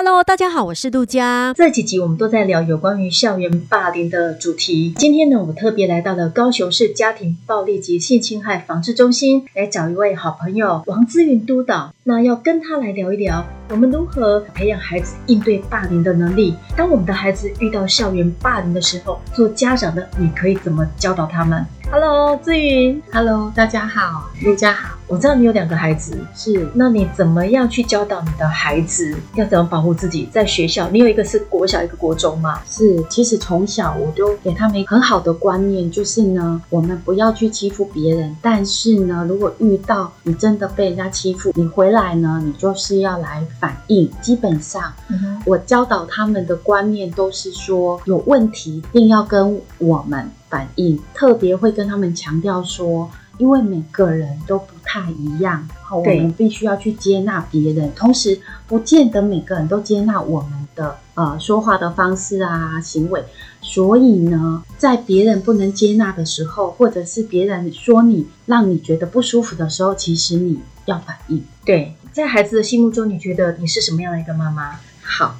？Hello，大家好，我是杜佳。这几集我们都在聊有关于校园霸凌的主题。今天呢，我特别来到了高雄市家庭暴力及性侵害防治中心，来找一位好朋友王姿芸督导。那要跟他来聊一聊，我们如何培养孩子应对霸凌的能力。当我们的孩子遇到校园霸凌的时候，做家长的你可以怎么教导他们？Hello，志云。Hello，大家好，陆家好。我知道你有两个孩子，是，那你怎么样去教导你的孩子要怎么保护自己？在学校，你有一个是国小，一个国中嘛？是，其实从小我都给他们很好的观念，就是呢，我们不要去欺负别人，但是呢，如果遇到你真的被人家欺负，你回来呢，你就是要来反应。基本上，嗯，我教导他们的观念都是说，有问题一定要跟我们反应，特别会跟他们强调说。因为每个人都不太一样，好，我们必须要去接纳别人，同时不见得每个人都接纳我们的呃说话的方式啊行为。所以呢，在别人不能接纳的时候，或者是别人说你让你觉得不舒服的时候，其实你要反应。对，在孩子的心目中，你觉得你是什么样的一个妈妈？好，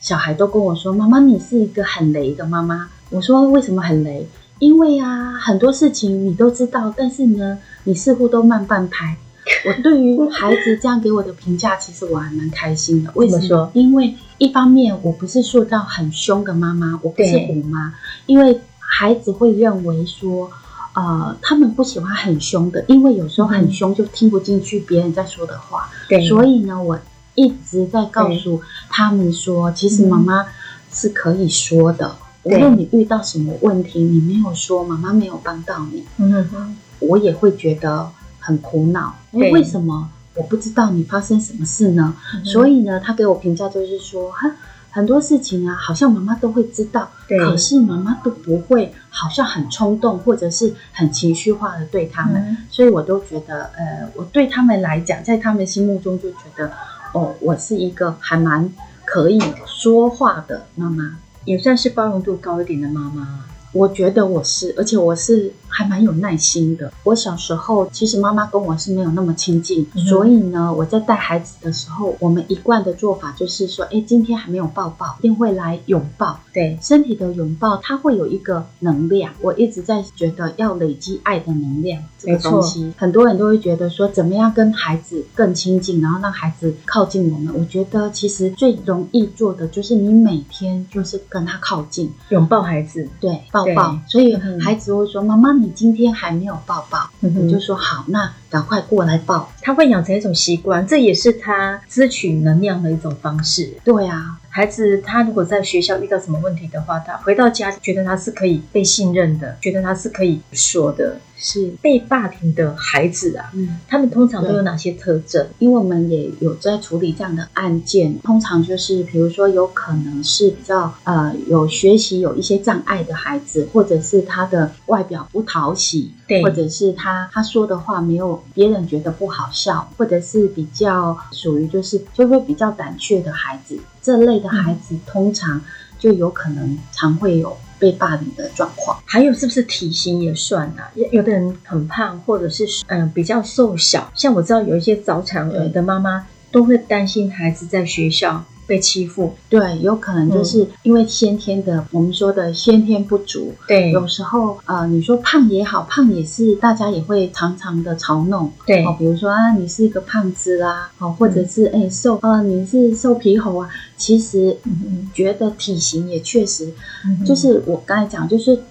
小孩都跟我说：“妈妈，你是一个很雷的妈妈。”我说：“为什么很雷？”因为啊，很多事情你都知道，但是呢，你似乎都慢半拍。我对于孩子这样给我的评价，其实我还蛮开心的。为什么说？因为一方面我不是塑造很凶的妈妈，我不是虎妈。因为孩子会认为说，呃，他们不喜欢很凶的，因为有时候很凶就听不进去别人在说的话。对，所以呢，我一直在告诉他们说，其实妈妈是可以说的。无论你遇到什么问题，你没有说，妈妈没有帮到你，嗯哼，我也会觉得很苦恼。为为什么我不知道你发生什么事呢？嗯、所以呢，他给我评价就是说，很很多事情啊，好像妈妈都会知道，对，可是妈妈都不会，好像很冲动或者是很情绪化的对他们。嗯、所以我都觉得，呃，我对他们来讲，在他们心目中就觉得，哦，我是一个还蛮可以说话的妈妈。也算是包容度高一点的妈妈，我觉得我是，而且我是。还蛮有耐心的。我小时候其实妈妈跟我是没有那么亲近，嗯、所以呢，我在带孩子的时候，我们一贯的做法就是说，哎，今天还没有抱抱，一定会来拥抱。对，身体的拥抱，它会有一个能量。我一直在觉得要累积爱的能量这个东西。没错。很多人都会觉得说，怎么样跟孩子更亲近，然后让孩子靠近我们。我觉得其实最容易做的就是你每天就是跟他靠近，拥抱孩子，对，抱抱。所以孩子会说，妈妈。你今天还没有抱抱，你、嗯、就说好，那赶快过来抱。他会养成一种习惯，这也是他汲取能量的一种方式。对啊。孩子他如果在学校遇到什么问题的话，他回到家觉得他是可以被信任的，觉得他是可以说的。是被霸凌的孩子啊，嗯，他们通常都有哪些特征？因为我们也有在处理这样的案件，通常就是比如说有可能是比较呃有学习有一些障碍的孩子，或者是他的外表不讨喜，对，或者是他他说的话没有别人觉得不好笑，或者是比较属于就是就会比较胆怯的孩子。这类的孩子通常就有可能常会有被霸凌的状况。还有是不是体型也算啊？有的人很胖，或者是嗯、呃、比较瘦小。像我知道有一些早产儿的妈妈都会担心孩子在学校。被欺负，对，有可能就是因为先天的，嗯、我们说的先天不足。对，有时候呃，你说胖也好，胖也是大家也会常常的嘲弄。对，哦，比如说啊，你是一个胖子啦，哦，或者是哎、嗯欸、瘦啊、呃，你是瘦皮猴啊。其实，嗯，觉得体型也确实，嗯、就是我刚才讲，就是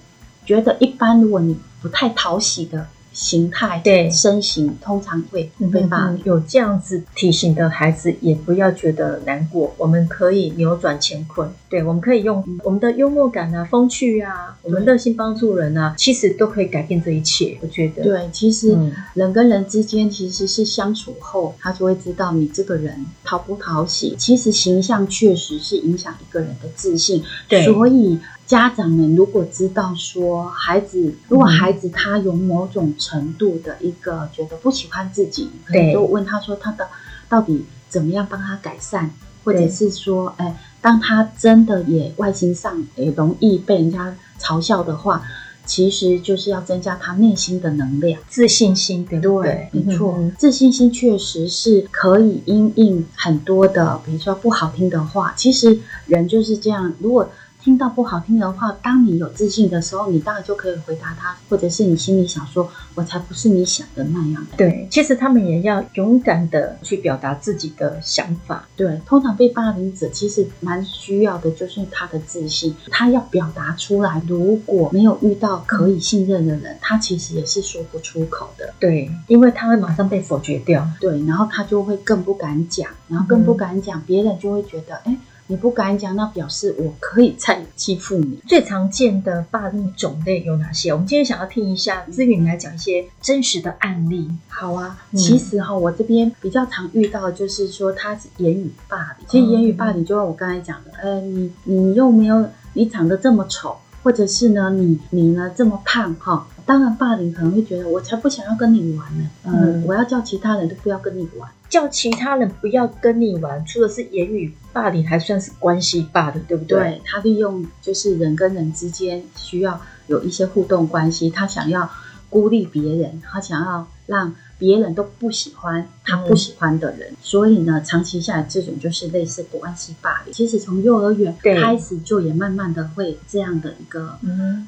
觉得一般，如果你不太讨喜的。形态对身形通常会被霸凌。有这样子体型的孩子，也不要觉得难过。我们可以扭转乾坤，对，我们可以用我们的幽默感啊、风趣啊，我们热心帮助人啊，其实都可以改变这一切。我觉得，对，其实人跟人之间其实是相处后，他就会知道你这个人讨不讨喜。其实形象确实是影响一个人的自信，对，所以。家长们如果知道说孩子，如果孩子他有某种程度的一个觉得不喜欢自己，可能就问他说他的到底怎么样帮他改善，或者是说，哎，当他真的也外形上也容易被人家嘲笑的话。其实就是要增加他内心的能量、自信心，对不对？对，没错，嗯、自信心确实是可以因应很多的，比如说不好听的话。其实人就是这样，如果。听到不好听的话，当你有自信的时候，你当然就可以回答他，或者是你心里想说：“我才不是你想的那样的。”对，其实他们也要勇敢的去表达自己的想法。对，通常被霸凌者其实蛮需要的就是他的自信，他要表达出来。如果没有遇到可以信任的人，他其实也是说不出口的。对，因为他会马上被否决掉。对，然后他就会更不敢讲，然后更不敢讲，嗯、别人就会觉得：“哎。”你不敢讲，那表示我可以再欺负你。最常见的霸凌种类有哪些？我们今天想要听一下，姿芸来讲一些真实的案例。好啊，嗯、其实哈，我这边比较常遇到的就是说，他是言语霸凌。其实言语霸凌就像我刚才讲的，呃，你你又没有，你长得这么丑，或者是呢，你你呢这么胖哈。当然，霸凌可能会觉得我才不想要跟你玩呢。嗯，我要叫其他人都不要跟你玩。叫其他人不要跟你玩，除了是言语霸凌，还算是关系霸凌，对不对？对，他利用就是人跟人之间需要有一些互动关系，他想要孤立别人，他想要让别人都不喜欢他不喜欢的人，嗯、所以呢，长期下来这种就是类似关系霸凌。其实从幼儿园开始就也慢慢的会这样的一个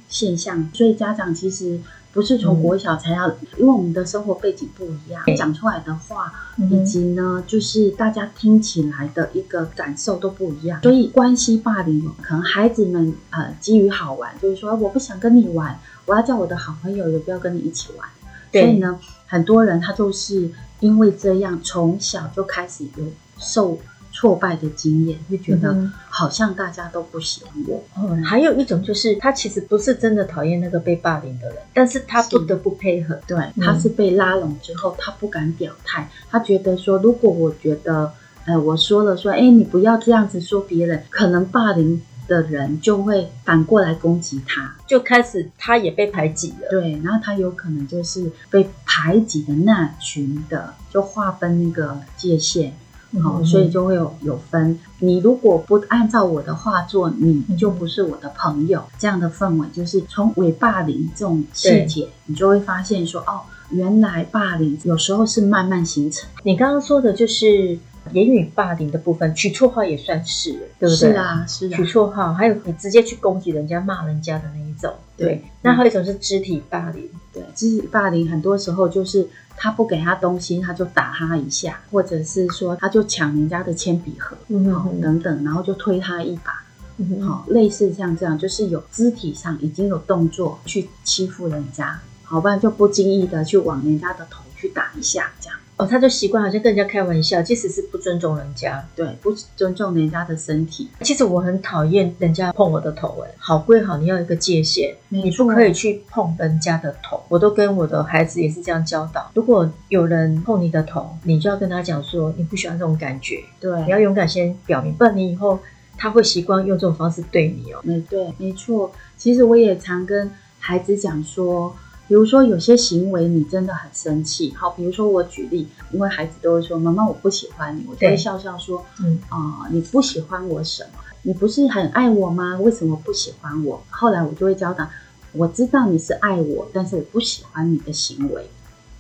现象，嗯、所以家长其实。不是从国小才要，嗯、因为我们的生活背景不一样，讲出来的话，嗯、以及呢，就是大家听起来的一个感受都不一样，所以关系霸凌，可能孩子们呃基于好玩，就是说我不想跟你玩，我要叫我的好朋友也不要跟你一起玩，对所以呢，很多人他就是因为这样，从小就开始有受。挫败的经验，就觉得好像大家都不喜欢我。嗯，还有一种就是他其实不是真的讨厌那个被霸凌的人，但是他不得不配合。对，他是被拉拢之后，他不敢表态。他觉得说，如果我觉得，呃，我说了说，哎，你不要这样子说别人，可能霸凌的人就会反过来攻击他，就开始他也被排挤了。对，然后他有可能就是被排挤的那群的，就划分那个界限。好，所以就会有有分。你如果不按照我的话做，你就不是我的朋友。这样的氛围，就是从伪霸凌这种细节，你就会发现说，哦，原来霸凌有时候是慢慢形成。你刚刚说的就是言语霸凌的部分，取绰号也算是，对不对？是啊，是啊。取绰号，还有你直接去攻击人家、骂人家的那一种。对，那还有一种是肢体霸凌。对，肢体霸凌很多时候就是。他不给他东西，他就打他一下，或者是说他就抢人家的铅笔盒，嗯等等，然后就推他一把，好、嗯哼，类似像这样，就是有肢体上已经有动作去欺负人家，好，不然就不经意的去往人家的头去打一下，这样。哦，他就习惯好像跟人家开玩笑，即使是不尊重人家，对，不尊重人家的身体。其实我很讨厌人家碰我的头，哎，好归好，你要有一个界限，你不可以去碰人家的头。我都跟我的孩子也是这样教导。如果有人碰你的头，你就要跟他讲说你不喜欢这种感觉，对，你要勇敢先表明，不然你以后他会习惯用这种方式对你哦。没对，没错。其实我也常跟孩子讲说。比如说有些行为你真的很生气，好，比如说我举例，因为孩子都会说妈妈我不喜欢你，我就会笑笑说，嗯啊、呃、你不喜欢我什么？你不是很爱我吗？为什么不喜欢我？后来我就会教导，我知道你是爱我，但是我不喜欢你的行为，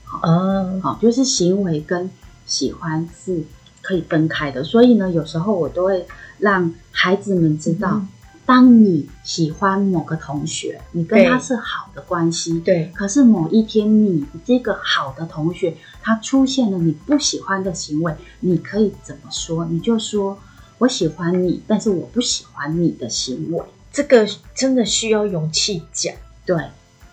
好，嗯、好，就是行为跟喜欢是可以分开的，所以呢，有时候我都会让孩子们知道。嗯当你喜欢某个同学，你跟他是好的关系，对。可是某一天，你这个好的同学他出现了你不喜欢的行为，你可以怎么说？你就说：“我喜欢你，但是我不喜欢你的行为。”这个真的需要勇气讲，对，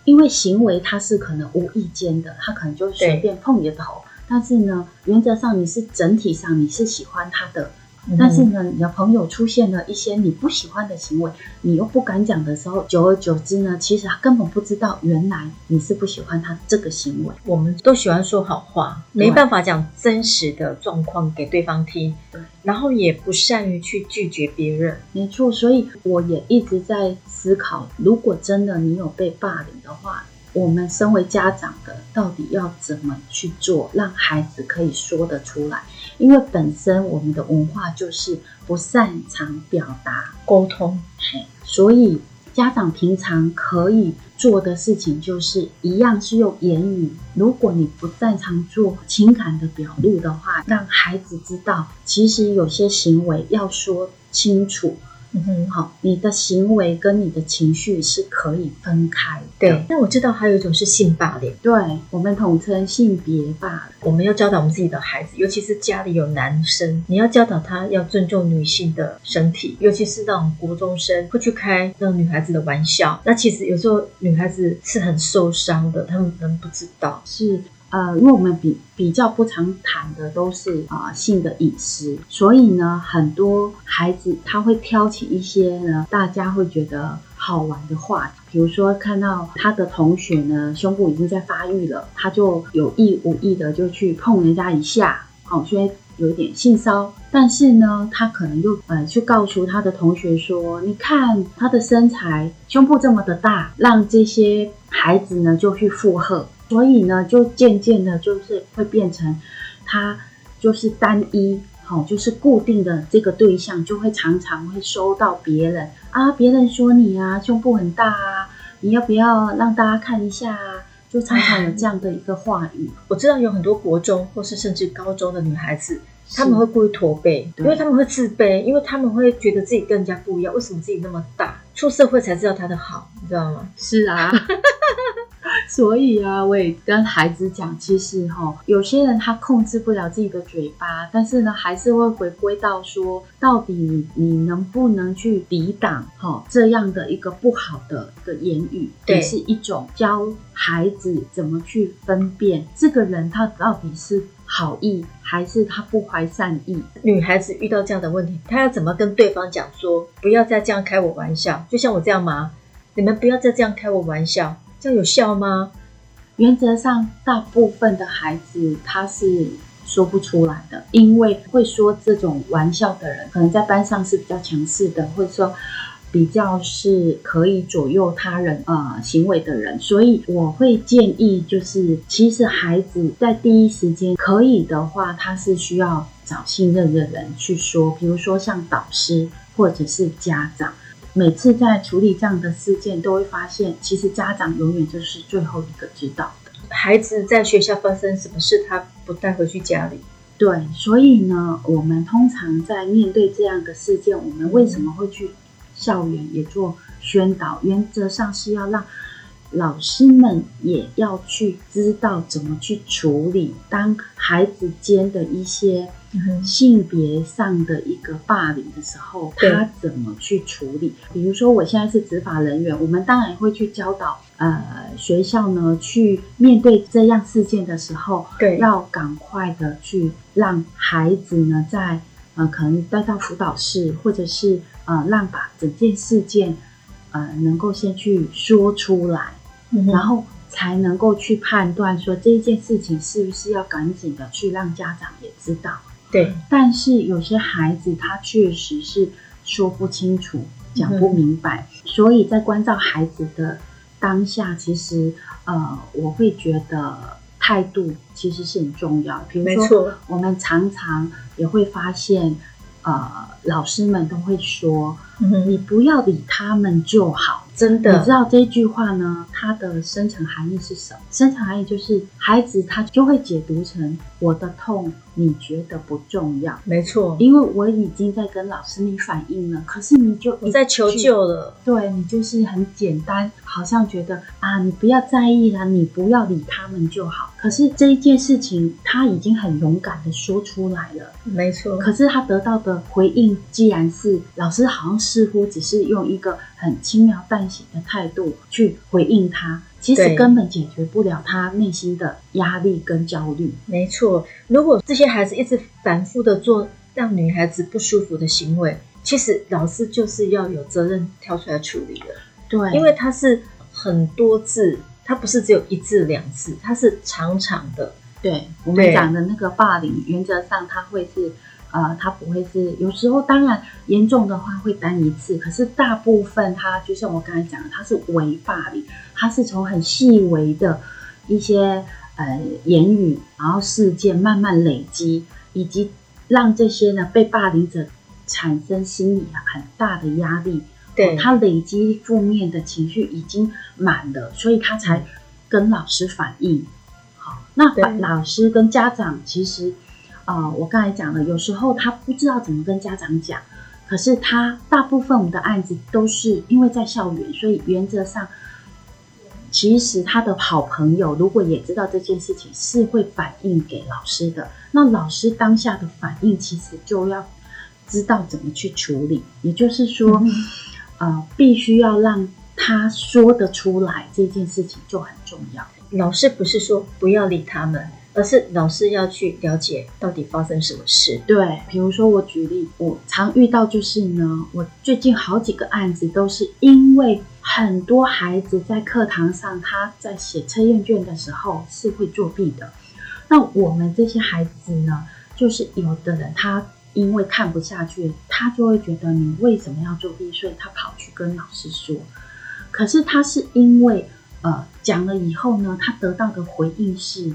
因为行为它是可能无意间的，他可能就随便碰你的头，但是呢，原则上你是整体上你是喜欢他的。但是呢，你的朋友出现了一些你不喜欢的行为，你又不敢讲的时候，久而久之呢，其实他根本不知道原来你是不喜欢他这个行为。我们都喜欢说好话，没办法讲真实的状况给对方听，对，然后也不善于去拒绝别人。没错，所以我也一直在思考，如果真的你有被霸凌的话，我们身为家长的，到底要怎么去做，让孩子可以说得出来？因为本身我们的文化就是不擅长表达沟通，所以家长平常可以做的事情就是一样是用言语。如果你不擅长做情感的表露的话，让孩子知道，其实有些行为要说清楚。嗯哼，好，你的行为跟你的情绪是可以分开的。对，那我知道还有一种是性霸凌，对，我们统称性别霸凌。我们要教导我们自己的孩子，尤其是家里有男生，你要教导他要尊重女性的身体，尤其是那种国中生会去开那种女孩子的玩笑。那其实有时候女孩子是很受伤的，他们可能不知道是。呃，因为我们比比较不常谈的都是啊、性的隐私，所以呢，很多孩子他会挑起一些呢大家会觉得好玩的话题，比如说看到他的同学呢胸部已经在发育了，他就有意无意的就去碰人家一下，好、哦，所以有点性骚。但是呢，他可能又呃去告诉他的同学说，你看他的身材胸部这么的大，让这些孩子呢就去附和。所以呢，就渐渐的，就是会变成他就是单一，好，就是固定的这个对象，就会常常会收到别人啊，别人说你啊，胸部很大啊，你要不要让大家看一下啊？就常常有这样的一个话语。我知道有很多国中或是甚至高中的女孩子，他们会故意驼背，因为他们会自卑，因为他们会觉得自己跟人家不一样，为什么自己那么大？出社会才知道他的好，你知道吗？是啊。所以啊，我也跟孩子讲，其实哈，有些人他控制不了自己的嘴巴，但是呢，还是会回归到说，到底你你能不能去抵挡哈这样的一个不好的一个言语，也是一种教孩子怎么去分辨这个人他到底是好意还是他不怀善意。女孩子遇到这样的问题，她要怎么跟对方讲说，不要再这样开我玩笑，就像我这样吗？你们不要再这样开我玩笑。这有效吗？原则上，大部分的孩子他是说不出来的，因为会说这种玩笑的人，可能在班上是比较强势的，或者说比较是可以左右他人呃行为的人。所以我会建议，就是其实孩子在第一时间可以的话，他是需要找信任的人去说，比如说像导师或者是家长。每次在处理这样的事件，都会发现，其实家长永远就是最后一个知道的。孩子在学校发生什么事，他不带回去家里。对，所以呢，我们通常在面对这样的事件，我们为什么会去校园也做宣导？原则上是要让老师们也要去知道怎么去处理，当孩子间的一些。性别上的一个霸凌的时候，他怎么去处理？比如说，我现在是执法人员，我们当然会去教导呃学校呢，去面对这样事件的时候，对，要赶快的去让孩子呢，在呃可能带到辅导室，或者是呃让把整件事件呃能够先去说出来，嗯、然后才能够去判断说这一件事情是不是要赶紧的去让家长也知道。对，但是有些孩子他确实是说不清楚、讲不明白，嗯、所以在关照孩子的当下，其实呃，我会觉得态度其实是很重要。比如说，我们常常也会发现，呃，老师们都会说：“嗯、你不要理他们就好。”真的，你知道这句话呢？它的深层含义是什么？深层含义就是孩子他就会解读成我的痛你觉得不重要，没错，因为我已经在跟老师你反映了，可是你就你在求救了，对，你就是很简单，好像觉得啊，你不要在意啦，你不要理他们就好。可是这一件事情他已经很勇敢的说出来了，没错。可是他得到的回应，既然是老师好像似乎只是用一个很轻描淡写的态度去回应他，其实根本解决不了他内心的压力跟焦虑。没错，如果这些孩子一直反复的做让女孩子不舒服的行为，其实老师就是要有责任跳出来处理的。对，因为他是很多次，他不是只有一次两次，他是长长的。对，我们讲的那个霸凌，原则上他会是呃，他不会是有时候当然严重的话会单一次，可是大部分他就像我刚才讲的，他是微霸凌，他是从很细微的一些呃言语，然后事件慢慢累积，以及让这些呢被霸凌者产生心理很大的压力，对，他累积负面的情绪已经满了，所以他才跟老师反映。好，那老师跟家长其实。啊、呃，我刚才讲了，有时候他不知道怎么跟家长讲，可是他大部分我们的案子都是因为在校园，所以原则上，其实他的好朋友如果也知道这件事情，是会反映给老师的。那老师当下的反应，其实就要知道怎么去处理，也就是说，嗯、呃，必须要让他说得出来，这件事情就很重要。老师不是说不要理他们。而是老师要去了解到底发生什么事。对，比如说我举例，我常遇到就是呢，我最近好几个案子都是因为很多孩子在课堂上他在写测验卷的时候是会作弊的。那我们这些孩子呢，就是有的人他因为看不下去，他就会觉得你为什么要作弊，所以他跑去跟老师说。可是他是因为呃讲了以后呢，他得到的回应是。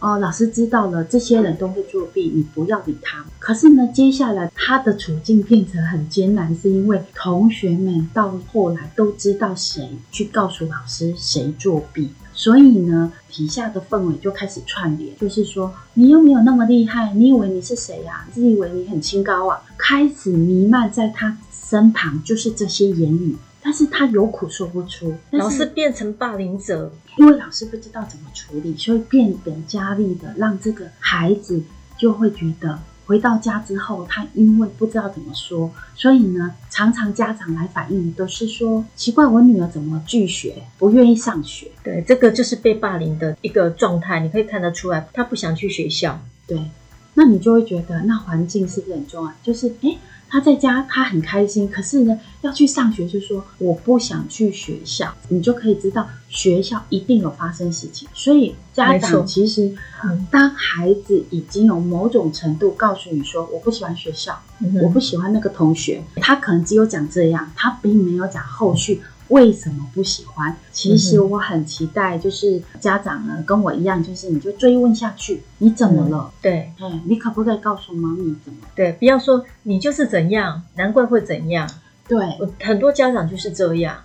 哦，老师知道了，这些人都会作弊，你不要理他。可是呢，接下来他的处境变成很艰难，是因为同学们到后来都知道谁去告诉老师谁作弊，所以呢，底下的氛围就开始串联，就是说你又没有那么厉害，你以为你是谁呀？自以为你很清高啊，开始弥漫在他身旁，就是这些言语。但是他有苦说不出，老师变成霸凌者，因为老师不知道怎么处理，所以变本加厉的让这个孩子就会觉得回到家之后，他因为不知道怎么说，所以呢，常常家长来反映都是说奇怪，我女儿怎么拒学，不愿意上学。对，这个就是被霸凌的一个状态，你可以看得出来，他不想去学校。对，那你就会觉得那环境是不是很重要？就是诶他在家，他很开心。可是呢，要去上学，就说我不想去学校。你就可以知道，学校一定有发生事情。所以家长其实，当孩子已经有某种程度告诉你说，我不喜欢学校，嗯、我不喜欢那个同学，他可能只有讲这样，他并没有讲后续。为什么不喜欢？其实我很期待，就是家长呢跟我一样，就是你就追问下去，你怎么了？嗯、对，嗯，你可不可以告诉妈咪怎么？对，不要说你就是怎样，难怪会怎样。对，很多家长就是这样。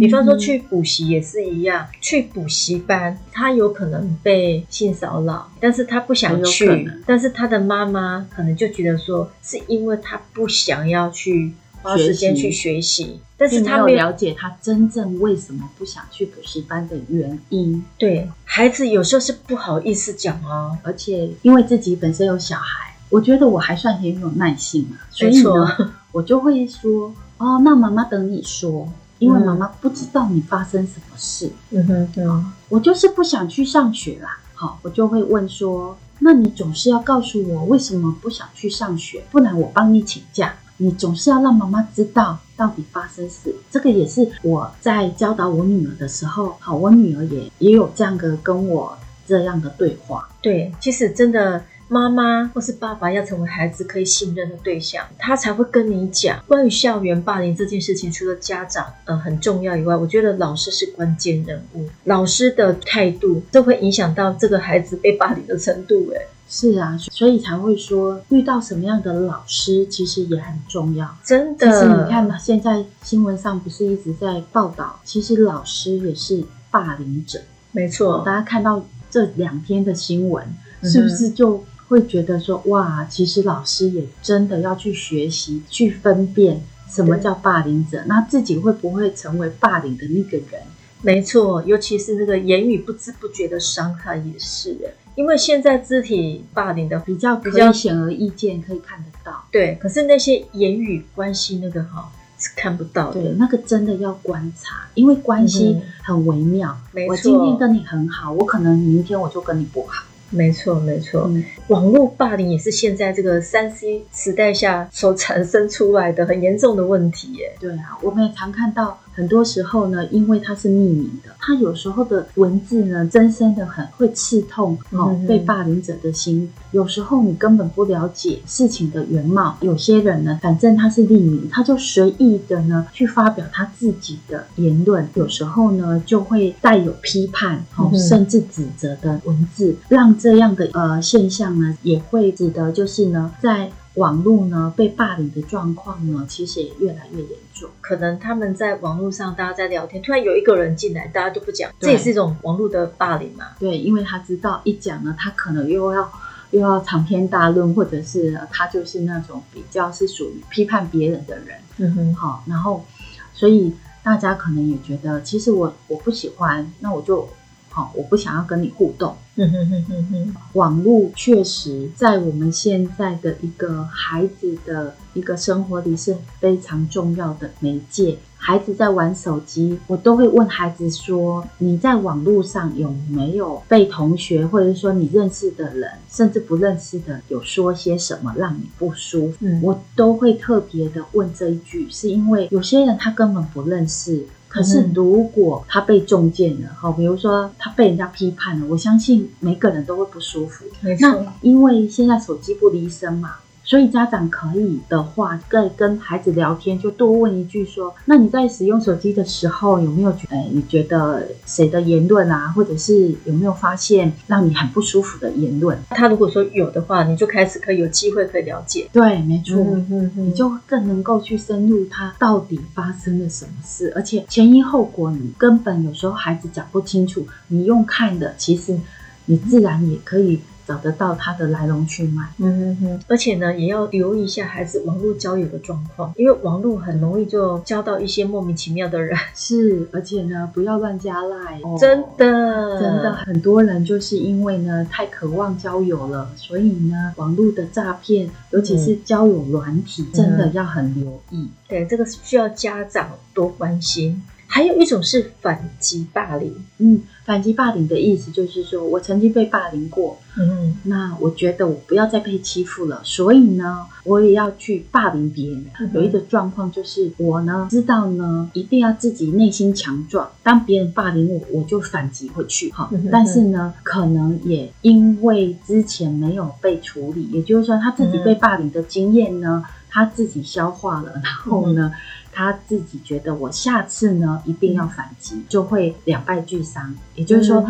比方说去补习也是一样，嗯、去补习班，他有可能被性骚扰，但是他不想去，但是他的妈妈可能就觉得说，是因为他不想要去。花时间去学习，但是他没有了解他真正为什么不想去补习班的原因。对，孩子有时候是不好意思讲哦，而且因为自己本身有小孩，我觉得我还算很有耐性啊，所以呢，我就会说哦，那妈妈等你说，因为妈妈不知道你发生什么事。嗯哼，嗯，我就是不想去上学啦。好，我就会问说，那你总是要告诉我为什么不想去上学，不然我帮你请假。你总是要让妈妈知道到底发生事，这个也是我在教导我女儿的时候，好，我女儿也也有这样的跟我这样的对话。对，其实真的妈妈或是爸爸要成为孩子可以信任的对象，他才会跟你讲关于校园霸凌这件事情。除了家长呃很重要以外，我觉得老师是关键人物，老师的态度都会影响到这个孩子被霸凌的程度。哎。是啊，所以才会说遇到什么样的老师其实也很重要。真的，其实你看，现在新闻上不是一直在报道，其实老师也是霸凌者。没错，大家看到这两天的新闻，是不是就会觉得说，哇，其实老师也真的要去学习，去分辨什么叫霸凌者，那自己会不会成为霸凌的那个人？没错，尤其是那个言语不知不觉的伤害也是。因为现在肢体霸凌的比较比较显而易见，可以看得到。对，可是那些言语关系那个哈是看不到的。对，那个真的要观察，因为关系很微妙。没错，我今天跟你很好，我可能明天我就跟你不好。没错，没错。嗯，网络霸凌也是现在这个三 C 时代下所产生出来的很严重的问题耶。对啊，我们也常看到很多时候呢，因为它是匿名的，它有时候的文字呢，真深的很，会刺痛哦、嗯、被霸凌者的心。有时候你根本不了解事情的原貌。有些人呢，反正他是匿名，他就随意的呢去发表他自己的言论。有时候呢，就会带有批判哦，甚至指责的文字，让这样的呃现象呢，也会使得就是呢，在。网络呢被霸凌的状况呢，其实也越来越严重。可能他们在网络上，大家在聊天，突然有一个人进来，大家都不讲，这也是一种网络的霸凌嘛？对，因为他知道一讲呢，他可能又要又要长篇大论，或者是他就是那种比较是属于批判别人的人。嗯哼，好，然后所以大家可能也觉得，其实我我不喜欢，那我就。好，我不想要跟你互动。嗯哼哼哼哼。网络确实在我们现在的一个孩子的一个生活里是非常重要的媒介。孩子在玩手机，我都会问孩子说：“你在网络上有没有被同学或者说你认识的人，甚至不认识的，有说些什么让你不舒服？”嗯，我都会特别的问这一句，是因为有些人他根本不认识。可是，如果他被中箭了，哈，比如说他被人家批判了，我相信每个人都会不舒服。没错。那因为现在手机不离身嘛。所以家长可以的话，在跟孩子聊天，就多问一句说：那你在使用手机的时候，有没有觉，哎，你觉得谁的言论啊，或者是有没有发现让你很不舒服的言论？他如果说有的话，你就开始可以有机会可以了解。对，没错，嗯嗯嗯，你就更能够去深入他到底发生了什么事，而且前因后果，你根本有时候孩子讲不清楚，你用看的，其实你自然也可以。找得到他的来龙去脉，嗯哼哼，而且呢，也要留意一下孩子网络交友的状况，因为网络很容易就交到一些莫名其妙的人。是，而且呢，不要乱加赖，哦，真的，真的，很多人就是因为呢太渴望交友了，所以呢，网络的诈骗，尤其是交友软体，嗯，真的要很留意。对，这个是需要家长多关心。还有一种是反击霸凌，嗯，反击霸凌的意思就是说我曾经被霸凌过，嗯，那我觉得我不要再被欺负了，所以呢，我也要去霸凌别人。嗯、有一个状况就是我呢知道呢，一定要自己内心强壮，当别人霸凌我，我就反击回去，哈、嗯。但是呢，可能也因为之前没有被处理，也就是说他自己被霸凌的经验呢，他自己消化了，然后呢。嗯他自己觉得我下次呢一定要反击，就会两败俱伤。也就是说，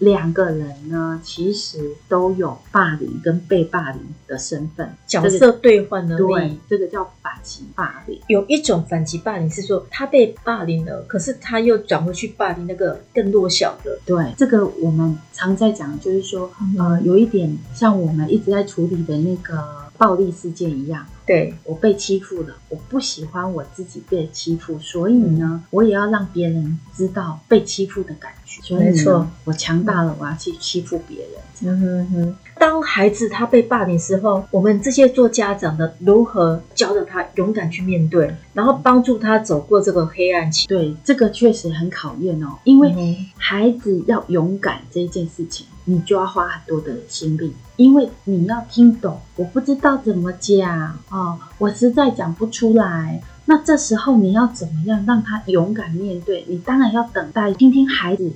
两个人呢其实都有霸凌跟被霸凌的身份，角色兑换能力。对，这个叫反击霸凌。有一种反击霸凌是说他被霸凌了，可是他又转回去霸凌那个更弱小的。对，这个我们常在讲，就是说，呃，有一点像我们一直在处理的那个。暴力事件一样，对，我被欺负了，我不喜欢我自己被欺负，所以呢，我也要让别人知道被欺负的感觉。所以呢，没错，我强大了，我要去欺负别人。嗯哼哼。当孩子他被霸凌时候，我们这些做家长的如何教着他勇敢去面对，然后帮助他走过这个黑暗期？对，这个确实很考验哦，因为孩子要勇敢这一件事情，你就要花很多的心力，因为你要听懂。我不知道怎么讲哦，我实在讲不出来。那这时候你要怎么样让他勇敢面对？你当然要等待听听孩子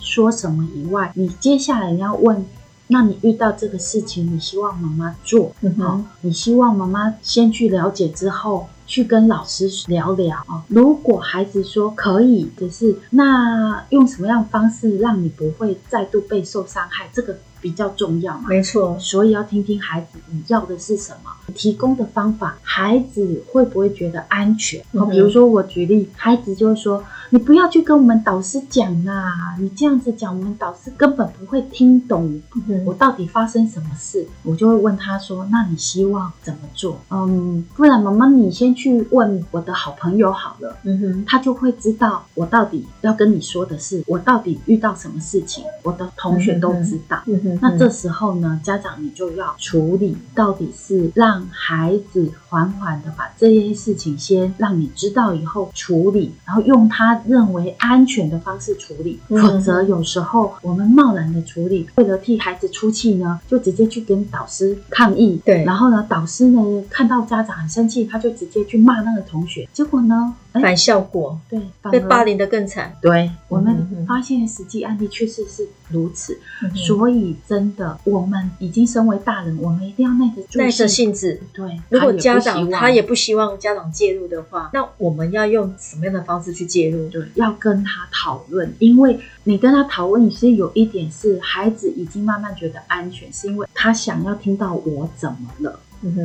说什么以外，你接下来你要问。那你遇到这个事情，你希望妈妈做，嗯哼，你希望妈妈先去了解之后，去跟老师聊聊啊。如果孩子说可以，可是那用什么样的方式让你不会再度被受伤害？这个。比较重要嘛，没错，所以要听听孩子你要的是什么，提供的方法，孩子会不会觉得安全？好、嗯，比如说我举例，孩子就会说：“你不要去跟我们导师讲啊，你这样子讲，我们导师根本不会听懂。我到底发生什么事。嗯”我就会问他说：“那你希望怎么做？”嗯，不然妈妈你先去问我的好朋友好了，嗯哼，他就会知道我到底要跟你说的是我到底遇到什么事情，我的同学都知道，嗯哼。那这时候呢，家长你就要处理，到底是让孩子缓缓的把这些事情先让你知道以后处理，然后用他认为安全的方式处理。否则有时候我们贸然的处理，为了替孩子出气呢，就直接去跟导师抗议。对，然后呢，导师呢看到家长很生气，他就直接去骂那个同学。结果呢，反效果，对，被霸凌的更惨。对，我们发现实际案例确实是如此，所以真的，我们已经身为大人，我们一定要耐得住，耐着性子。对，如果家长他也不希望家长介入的话，那我们要用什么样的方式去介入？对，要跟他讨论，因为你跟他讨论，你是有一点是孩子已经慢慢觉得安全，是因为他想要听到我怎么了。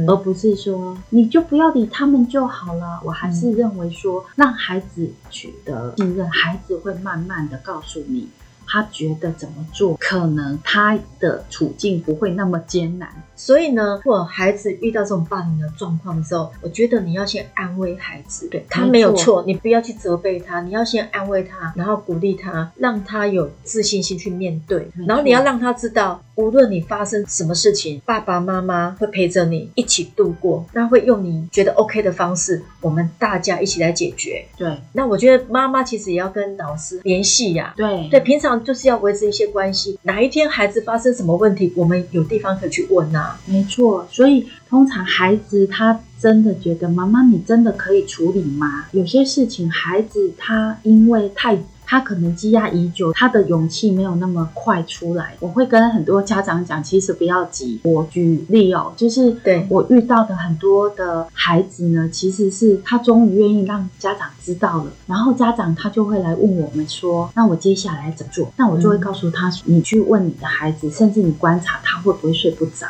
而不是说你就不要理他们就好了。我还是认为说，让孩子取得信任，孩子会慢慢的告诉你。他觉得怎么做，可能他的处境不会那么艰难。所以呢，如果孩子遇到这种霸凌的状况的时候，我觉得你要先安慰孩子，对，他没有错，你不要去责备他，你要先安慰他，然后鼓励他，让他有自信心去面对。然后你要让他知道，无论你发生什么事情，爸爸妈妈会陪着你一起度过，那会用你觉得 OK 的方式，我们大家一起来解决。对，那我觉得妈妈其实也要跟老师联系呀。对，对，平常就是要维持一些关系。哪一天孩子发生什么问题，我们有地方可以去问呐。没错，所以通常孩子他真的觉得妈妈，你真的可以处理吗？有些事情孩子他因为太。他可能积压已久，他的勇气没有那么快出来。我会跟很多家长讲，其实不要急。我举例哦，就是对我遇到的很多的孩子呢，其实是他终于愿意让家长知道了，然后家长他就会来问我们说，那我接下来怎么做？那我就会告诉他，你去问你的孩子，甚至你观察他会不会睡不着。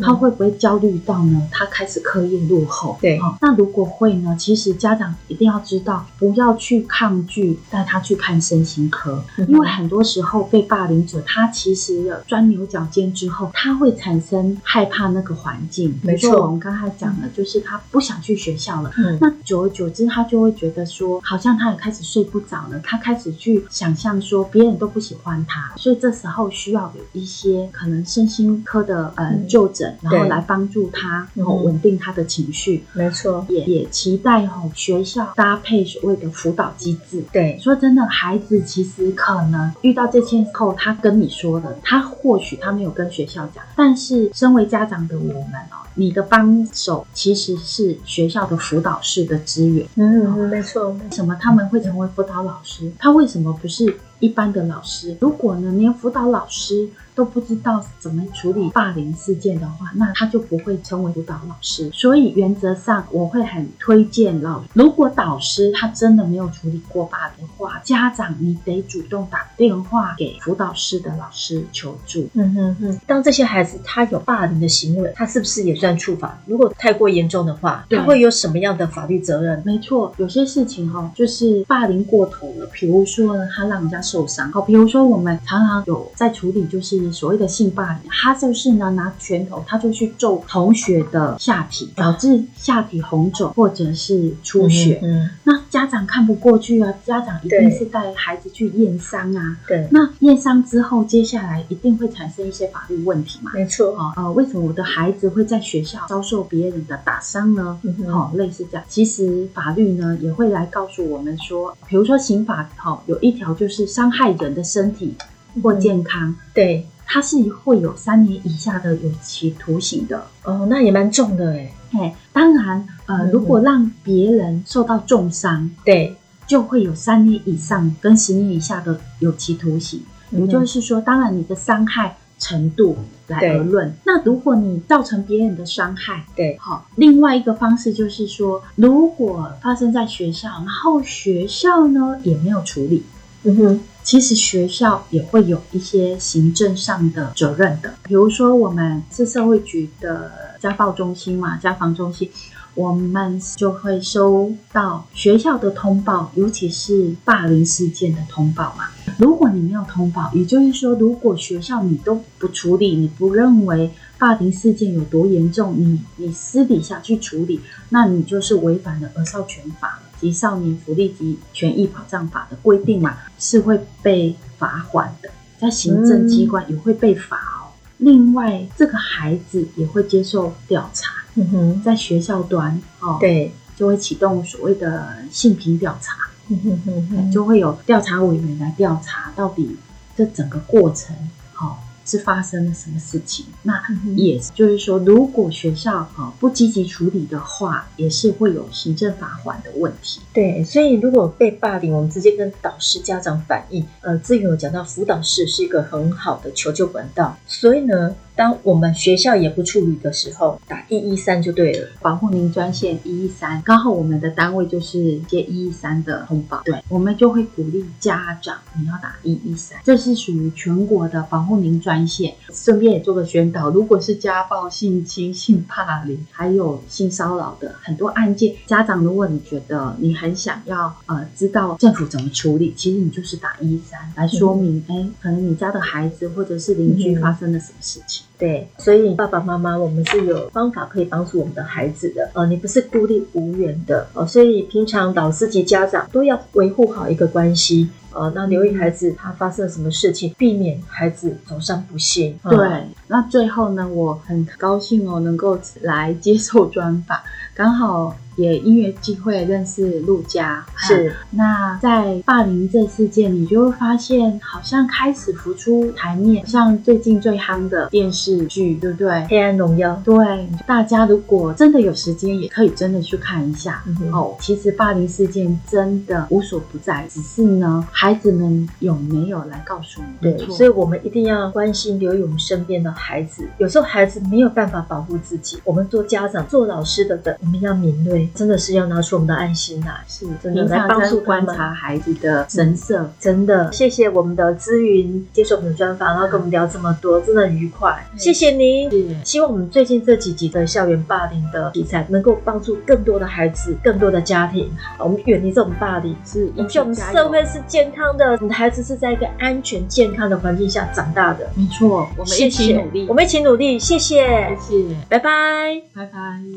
他会不会焦虑到呢？他开始课业落后。对，那如果会呢？其实家长一定要知道，不要去抗拒带他去看身心科，因为很多时候被霸凌者，他其实钻牛角尖之后，他会产生害怕那个环境。没错，我们刚才讲了，就是他不想去学校了。嗯，那久而久之，他就会觉得说，好像他也开始睡不着了。他开始去想象说，别人都不喜欢他，所以这时候需要有一些可能身心科的呃就。然后来帮助他，然后稳定他的情绪。没错，也也期待吼学校搭配所谓的辅导机制。对，说真的，孩子其实可能遇到这件事后，他跟你说的，他或许他没有跟学校讲，但是身为家长的我们哦，你的帮手其实是学校的辅导室的资源。嗯，没错。为什么他们会成为辅导老师？他为什么不是一般的老师？如果呢，连辅导老师都不知道怎么处理霸凌事件的话，那他就不会成为辅导老师。所以原则上，我会很推荐老，如果导师他真的没有处理过霸凌的话，家长你得主动打电话给辅导室的老师求助。嗯哼哼。当这些孩子他有霸凌的行为，他是不是也算触法？如果太过严重的话，他会有什么样的法律责任？没错，有些事情哈，就是霸凌过头了。比如说呢，他让人家受伤。好，比如说我们常常有在处理，就是。所谓的性霸凌，他就是呢拿拳头，他就去揍同学的下体，导致下体红肿或者是出血。嗯，嗯，那家长看不过去啊，家长一定是带孩子去验伤啊。对，那验伤之后，接下来一定会产生一些法律问题嘛。没错，啊，呃，为什么我的孩子会在学校遭受别人的打伤呢？好，类似这样，其实法律呢也会来告诉我们说，比如说刑法，哈，有一条就是伤害人的身体或健康，嗯、对。它是会有三年以下的有期徒刑的。哦，那也蛮重的哎。哎，当然，呃，嗯、如果让别人受到重伤，对，就会有三年以上跟十年以下的有期徒刑。也、嗯、就是说，当然你的伤害程度来而论。那如果你造成别人的伤害，对，好，另外一个方式就是说，如果发生在学校，然后学校呢也没有处理，嗯哼。其实学校也会有一些行政上的责任的，比如说我们是社会局的家暴中心嘛，家防中心，我们就会收到学校的通报，尤其是霸凌事件的通报嘛。如果你没有通报，也就是说，如果学校你都不处理，你不认为霸凌事件有多严重，你你私底下去处理，那你就是违反了儿少权法。及少年福利及权益保障法的规定嘛，是会被罚款的，在行政机关也会被罚哦。嗯、另外，这个孩子也会接受调查，嗯哼，在学校端哦，对，就会启动所谓的性平调查，嗯哼哼哼，就会有调查委员来调查到底这整个过程，好、哦。是发生了什么事情。那也就是说，如果学校啊不积极处理的话，也是会有行政罚款的问题。对，所以如果被霸凌，我们直接跟导师、家长反映。呃，之前有讲到辅导室是一个很好的求救管道，所以呢。当我们学校也不处理的时候，打一一三就对了。保护您专线一一三，刚好我们的单位就是接一一三的通报，对，我们就会鼓励家长你要打一一三，这是属于全国的保护您专线。顺便也做个宣导，如果是家暴、性侵、性霸凌，还有性骚扰的很多案件，家长如果你觉得你很想要呃知道政府怎么处理，其实你就是打一一三来说明，哎、嗯，可能你家的孩子或者是邻居发生了什么事情。嗯对，所以爸爸妈妈，我们是有方法可以帮助我们的孩子的。呃，你不是孤立无援的哦，所以平常老师及家长都要维护好一个关系。呃，那留意孩子他发生了什么事情，避免孩子走上不幸。对，嗯、那最后呢，我很高兴哦，能够来接受专访，刚好。也因缘机会认识陆家，是。那在霸凌这事件，你就会发现好像开始浮出台面，像最近最夯的电视剧，对不对？《黑暗荣耀》。对，大家如果真的有时间，也可以真的去看一下。嗯、哦，其实霸凌事件真的无所不在，只是呢，孩子们有没有来告诉我们？对，所以我们一定要关心留意我们身边的孩子。有时候孩子没有办法保护自己，我们做家长、做老师的的，我们要敏锐。真的是要拿出我们的爱心来，是真的来帮助观察孩子的神色。真的，谢谢我们的资云接受我们的专访，然后跟我们聊这么多，真的很愉快。谢谢您。希望我们最近这几集的校园霸凌的题材，能够帮助更多的孩子、更多的家庭，我们远离这种霸凌，是，我们希望我们社会是健康的，你的孩子是在一个安全、健康的环境下长大的。没错，我们一起努力，我们一起努力。谢谢，谢谢，拜拜，拜拜。